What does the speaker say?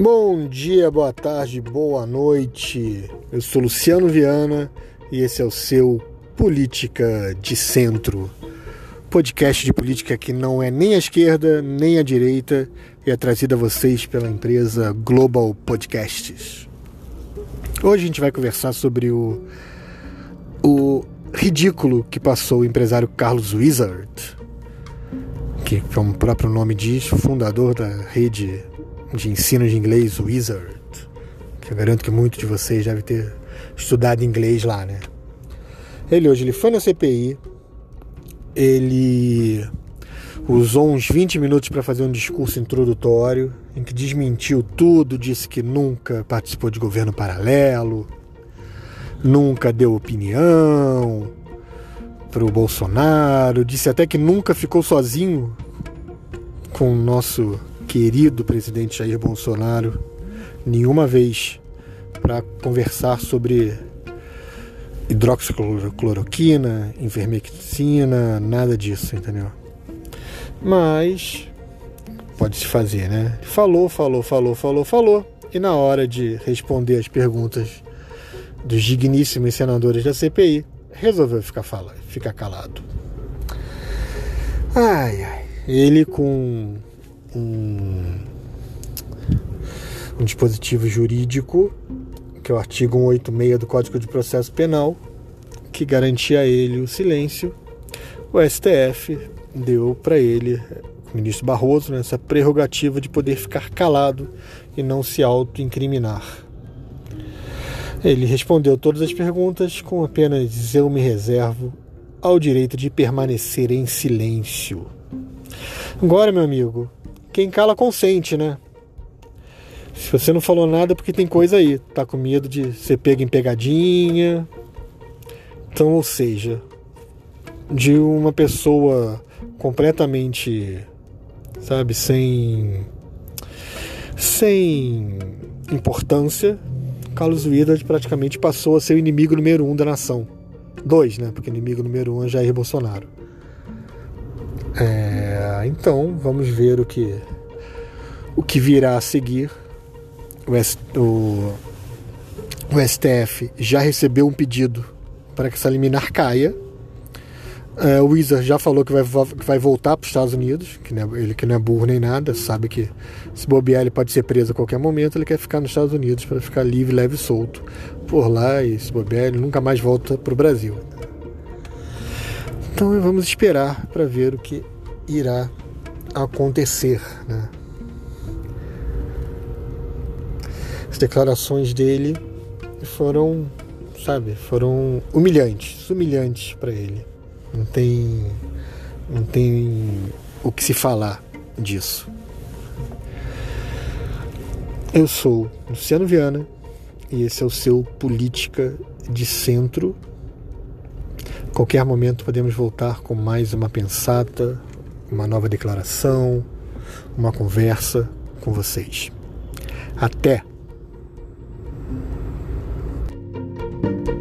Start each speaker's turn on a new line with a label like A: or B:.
A: Bom dia, boa tarde, boa noite. Eu sou Luciano Viana e esse é o seu Política de Centro. Podcast de política que não é nem a esquerda nem a direita e é trazido a vocês pela empresa Global Podcasts. Hoje a gente vai conversar sobre o, o ridículo que passou o empresário Carlos Wizard, que, como o próprio nome diz, fundador da rede de ensino de inglês Wizard, que eu garanto que muitos de vocês devem ter estudado inglês lá, né? Ele hoje ele foi na CPI, ele usou uns 20 minutos para fazer um discurso introdutório em que desmentiu tudo, disse que nunca participou de governo paralelo, nunca deu opinião para o Bolsonaro, disse até que nunca ficou sozinho com o nosso querido presidente Jair Bolsonaro nenhuma vez para conversar sobre hidroxicloroquina, enfermectina, nada disso, entendeu? Mas pode se fazer, né? Falou, falou, falou, falou, falou, e na hora de responder as perguntas dos digníssimos senadores da CPI, resolveu ficar, fala, ficar calado. Ai, ai. Ele com um, um dispositivo jurídico, que é o artigo 186 do Código de Processo Penal, que garantia a ele o silêncio, o STF deu para ele, o ministro Barroso, né, essa prerrogativa de poder ficar calado e não se auto-incriminar. Ele respondeu todas as perguntas com apenas eu me reservo ao direito de permanecer em silêncio. Agora, meu amigo, quem cala consente, né? Se você não falou nada, é porque tem coisa aí. Tá com medo de ser pego em pegadinha. Então, ou seja, de uma pessoa completamente, sabe, sem sem importância, Carlos Wilders praticamente passou a ser o inimigo número um da nação. Dois, né? Porque inimigo número um é Jair Bolsonaro. É, então, vamos ver o que, o que virá a seguir. O, o, o STF já recebeu um pedido para que essa liminar caia. É, o Wizard já falou que vai, que vai voltar para os Estados Unidos, que é, ele que não é burro nem nada, sabe que se bobear ele pode ser preso a qualquer momento, ele quer ficar nos Estados Unidos para ficar livre, leve e solto por lá e se bobear ele nunca mais volta para o Brasil. Então vamos esperar para ver o que irá acontecer. Né? As declarações dele foram, sabe, foram humilhantes, humilhantes para ele. Não tem, não tem o que se falar disso. Eu sou Luciano Viana e esse é o seu Política de Centro Qualquer momento podemos voltar com mais uma pensata, uma nova declaração, uma conversa com vocês. Até! Thank you